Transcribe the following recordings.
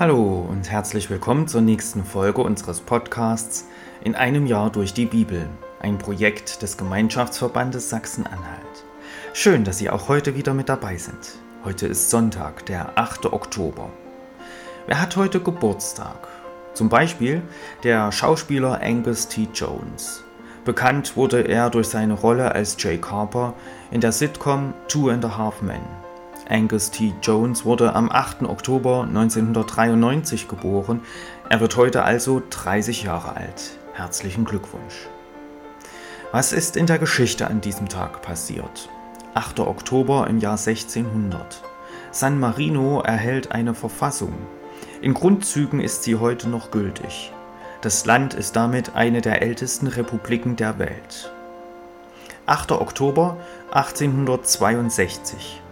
Hallo und herzlich willkommen zur nächsten Folge unseres Podcasts In einem Jahr durch die Bibel, ein Projekt des Gemeinschaftsverbandes Sachsen-Anhalt. Schön, dass Sie auch heute wieder mit dabei sind. Heute ist Sonntag, der 8. Oktober. Wer hat heute Geburtstag? Zum Beispiel der Schauspieler Angus T. Jones. Bekannt wurde er durch seine Rolle als Jay Carper in der Sitcom Two and a Half Men. Angus T. Jones wurde am 8. Oktober 1993 geboren. Er wird heute also 30 Jahre alt. Herzlichen Glückwunsch. Was ist in der Geschichte an diesem Tag passiert? 8. Oktober im Jahr 1600. San Marino erhält eine Verfassung. In Grundzügen ist sie heute noch gültig. Das Land ist damit eine der ältesten Republiken der Welt. 8. Oktober 1862.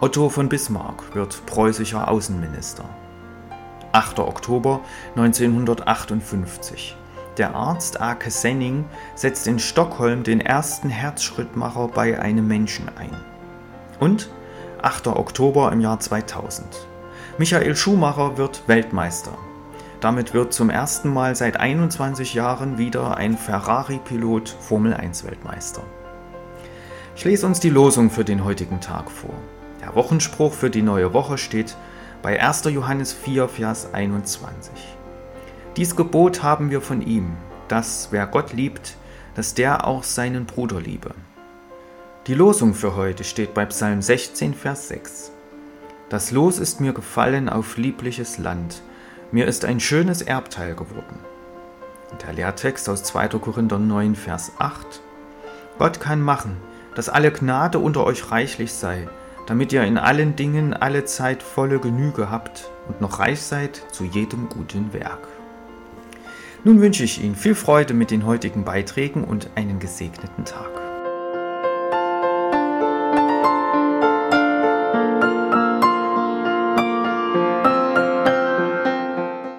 Otto von Bismarck wird preußischer Außenminister. 8. Oktober 1958. Der Arzt Ake Senning setzt in Stockholm den ersten Herzschrittmacher bei einem Menschen ein. Und 8. Oktober im Jahr 2000. Michael Schumacher wird Weltmeister. Damit wird zum ersten Mal seit 21 Jahren wieder ein Ferrari-Pilot Formel 1 Weltmeister. Ich lese uns die Losung für den heutigen Tag vor. Der Wochenspruch für die neue Woche steht bei 1. Johannes 4, Vers 21. Dies Gebot haben wir von ihm, dass wer Gott liebt, dass der auch seinen Bruder liebe. Die Losung für heute steht bei Psalm 16, Vers 6. Das Los ist mir gefallen auf liebliches Land, mir ist ein schönes Erbteil geworden. Der Lehrtext aus 2. Korinther 9, Vers 8. Gott kann machen, dass alle Gnade unter euch reichlich sei, damit ihr in allen Dingen alle Zeit volle Genüge habt und noch reich seid zu jedem guten Werk. Nun wünsche ich Ihnen viel Freude mit den heutigen Beiträgen und einen gesegneten Tag.